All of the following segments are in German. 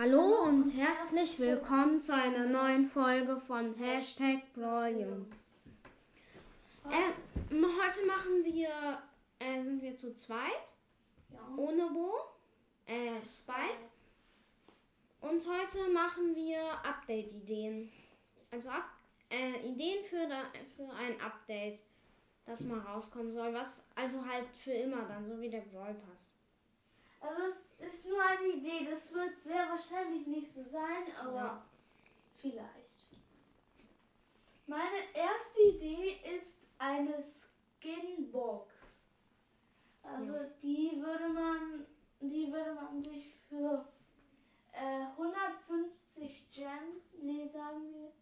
Hallo und herzlich willkommen zu einer neuen Folge von Hashtag Brawljungs. Äh, heute machen wir, äh, sind wir zu zweit, ohne Bo, äh, Spike. Und heute machen wir Update-Ideen. Also Up äh, Ideen für, da, für ein Update, das mal rauskommen soll. Was also halt für immer dann, so wie der Brawl Pass. Also es ist nur eine Idee, das wird sehr wahrscheinlich nicht so sein, aber Ja. vielleicht. Meine erste Idee ist eine Skinbox. Also die würde man, die würde man sich für äh, 150 Gems, nee sagen wir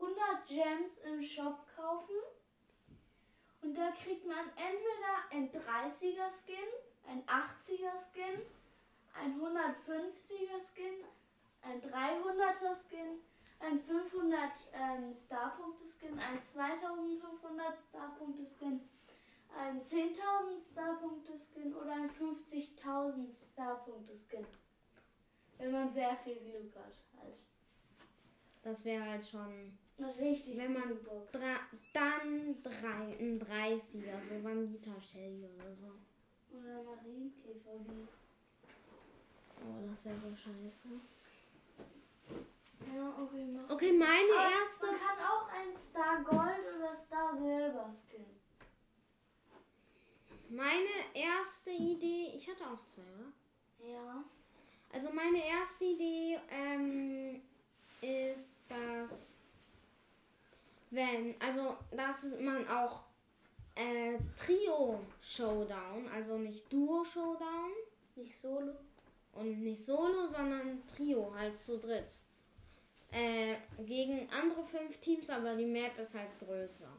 100 Gems im Shop kaufen. Und da kriegt man entweder ein 30er Skin, ein 80er Skin, ein 150er Skin, ein 300er Skin, ein 500 ähm, Starpunkte-Skin, ein 2500 Starpunkte-Skin, ein 10.000 Starpunkte-Skin oder ein 50.000 Starpunkte-Skin. Wenn man sehr viel Glück hat, halt. Das wäre halt schon richtig Wenn man Box. Dra dann drei, ein 30er, so Vanita Shelly oder so. Oder Marienkäfer. wie- Oh, das wäre so scheiße. Ja, okay, mach. Okay, meine Aber erste. Man kann auch ein Star Gold oder Star Silber Skin. Meine erste Idee. Ich hatte auch zwei, oder? Ja. Also meine erste Idee ähm, ist, dass wenn, also dass man auch äh, Trio Showdown, also nicht Duo Showdown Nicht solo. und nicht Solo, sondern Trio, halt zu dritt. Äh, gegen andere fünf Teams, aber die Map ist halt größer.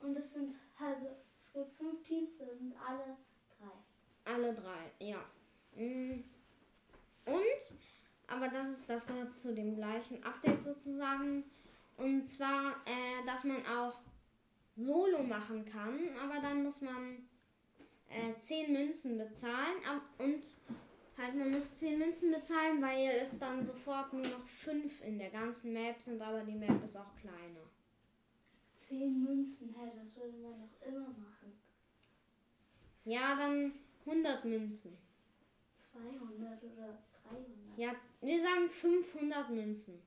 Und es sind, also, es gibt fünf Teams, das sind alle drei. Alle drei, ja. Mm. Und, aber das ist, das gehört zu dem gleichen Update sozusagen. Und zwar, äh, dass man auch Solo machen kann, aber dann muss man äh, 10 Münzen bezahlen und halt man muss 10 Münzen bezahlen, weil es dann sofort nur noch 5 in der ganzen Map sind, aber die Map ist auch kleiner. Zehn Münzen, hä, das würde man doch immer machen. Ja, dann 100 Münzen. 200 oder 300. Ja, wir sagen 500 Münzen.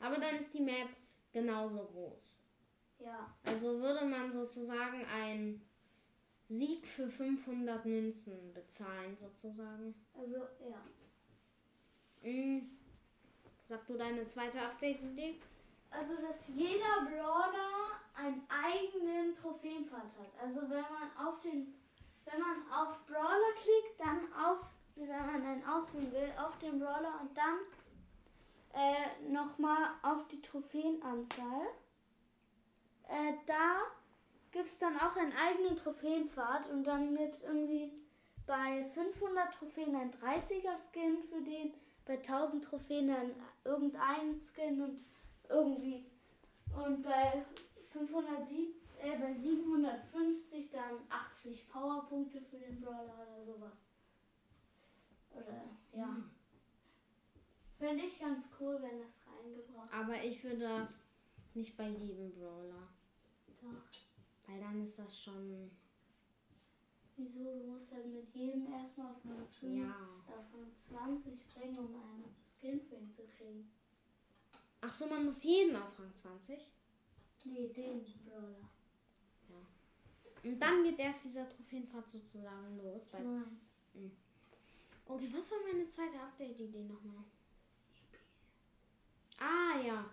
Aber dann ist die Map genauso groß. Ja. Also würde man sozusagen einen Sieg für 500 Münzen bezahlen, sozusagen. Also, ja. Mhm. Sag du deine zweite Update-Idee? Also, dass jeder Brawler einen eigenen Trophäenpfad hat. Also, wenn man auf den, wenn man auf Brawler klickt, dann auf, wenn man einen auswählen will, auf den Brawler und dann äh, nochmal auf die Trophäenanzahl. Äh, da gibt es dann auch einen eigenen Trophäenpfad und dann gibt es irgendwie bei 500 Trophäen ein 30er Skin für den, bei 1000 Trophäen dann irgendeinen Skin und irgendwie. Und bei 507, äh, bei 750 dann 80 Powerpunkte für den Brawler oder sowas. Oder, ja. Fände ich ganz cool, wenn das reingebracht Aber ich würde das nicht bei jedem Brawler. Doch. Weil dann ist das schon. Wieso? Du musst halt mit jedem erstmal auf Rang 5, Ja. auf Rang 20 bringen, um einen Skin für ihn zu kriegen. Ach so, man muss jeden auf Rang 20. Nee, den Brawler. Und dann geht erst dieser Trophäenpfad sozusagen los. Nein. Okay, was war meine zweite Update-Idee nochmal? Ah ja,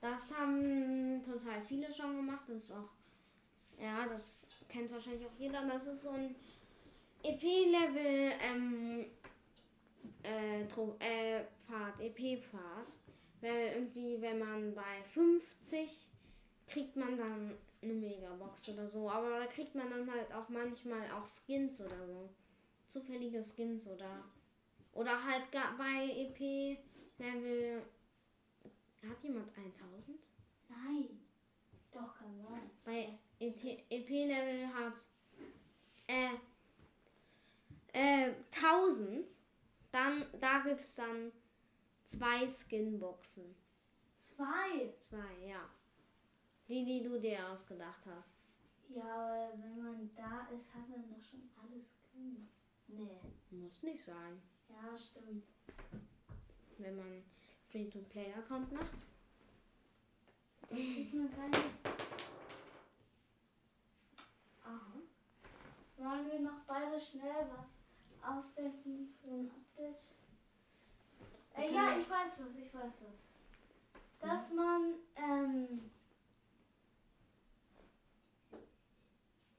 das haben total viele schon gemacht. Das ist auch, ja, das kennt wahrscheinlich auch jeder. Das ist so ein EP-Level ähm, äh, äh, Pfad, EP-Pfad. Weil irgendwie, wenn man bei 50 kriegt man dann eine Megabox oder so. Aber da kriegt man dann halt auch manchmal auch Skins oder so. Zufällige Skins oder oder halt bei EP. Jemand 1000? Nein. Doch, kann sein. Bei EP Level hat äh, äh, 1000. Dann, da gibt es dann zwei Skinboxen. Zwei. Zwei, ja. Die, die du dir ausgedacht hast. Ja, aber wenn man da ist, hat man doch schon alle Skins. Nee. Muss nicht sein. Ja, stimmt. Wenn man Free-to-Play-Account macht. Kriegt man keine. Aha. Wollen wir noch beide schnell was ausdenken für ein Update? Äh, ja, ich weiß was, ich weiß was. Dass man ähm,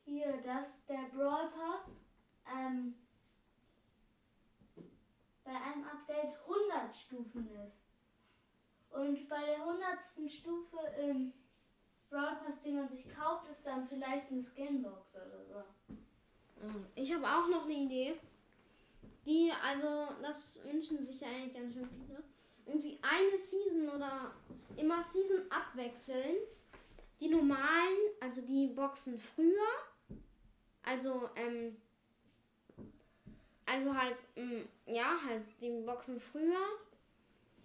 hier, dass der Brawl Pass ähm, bei einem Update 100 Stufen ist. Und bei der 100. Stufe im Brawl Pass, den man sich kauft, ist dann vielleicht eine Skinbox oder so. Ähm, Ich habe auch noch eine Idee. Die, also, das wünschen sich ja eigentlich ganz schön viele. Irgendwie eine Season oder immer Season abwechselnd. Die normalen, also die Boxen früher. Also, ähm, also halt, ähm, ja, halt die Boxen früher.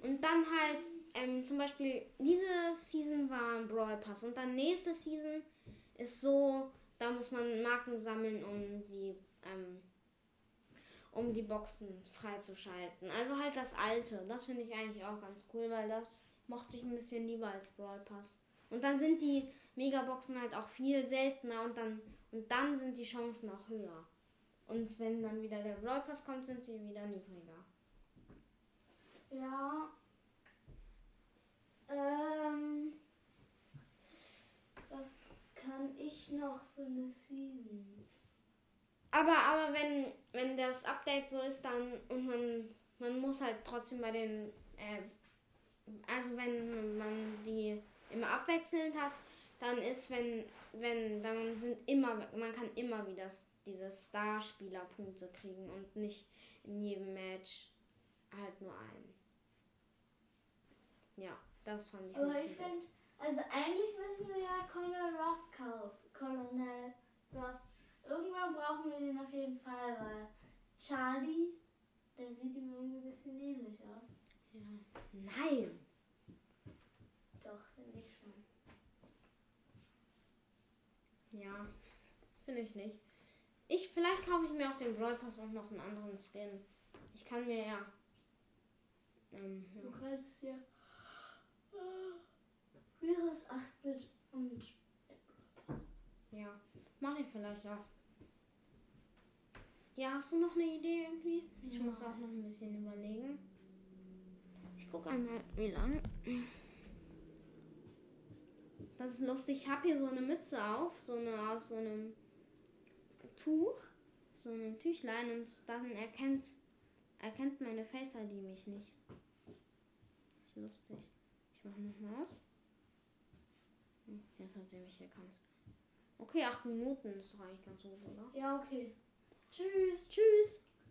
Und dann halt, ähm, zum Beispiel, diese Season war ein Brawl Pass. Und dann nächste Season ist so, da muss man Marken sammeln, um die, ähm, um die Boxen freizuschalten. Also halt das alte. Das finde ich eigentlich auch ganz cool, weil das mochte ich ein bisschen lieber als Brawl Pass. Und dann sind die Megaboxen halt auch viel seltener und dann, und dann sind die Chancen auch höher. Und wenn dann wieder der Brawl Pass kommt, sind sie wieder niedriger. Ja. Ähm, was kann ich noch für eine Season? Aber, aber wenn, wenn das Update so ist, dann und man, man muss halt trotzdem bei den, äh, also wenn man die immer abwechselnd hat, dann ist, wenn, wenn, dann sind immer, man kann immer wieder diese Starspieler-Punkte kriegen und nicht in jedem Match halt nur einen. Ja, das fand ich Aber ich finde, also eigentlich müssen wir ja Colonel Ruff kaufen. Colonel Ruff. Irgendwann brauchen wir den auf jeden Fall, weil Charlie, der sieht ihm irgendwie ein bisschen ähnlich aus. Ja. Nein! Doch, finde ich schon. Ja, finde ich nicht. Ich, vielleicht kaufe ich mir auch den Brawl Pass und noch einen anderen Skin. Ich kann mir ja. Ähm, Du ja. kannst ja Virus 8-Bit und ja, mache ich vielleicht auch. Ja, hast du noch eine Idee irgendwie? Ich muss auch noch ein bisschen überlegen. Ich gucke einmal, wie lang. Das ist lustig. Ich habe hier so eine Mütze auf, so eine aus so einem Tuch, so einem Tüchlein und dann erkennt erkennt meine Face ID mich nicht. Das ist lustig. Ich mache noch mal aus. Hm, Jetzt hat sie mich erkannt. Okay, acht Minuten ist doch eigentlich ganz gut, oder? Ja, okay. Tschüss. Tschüss.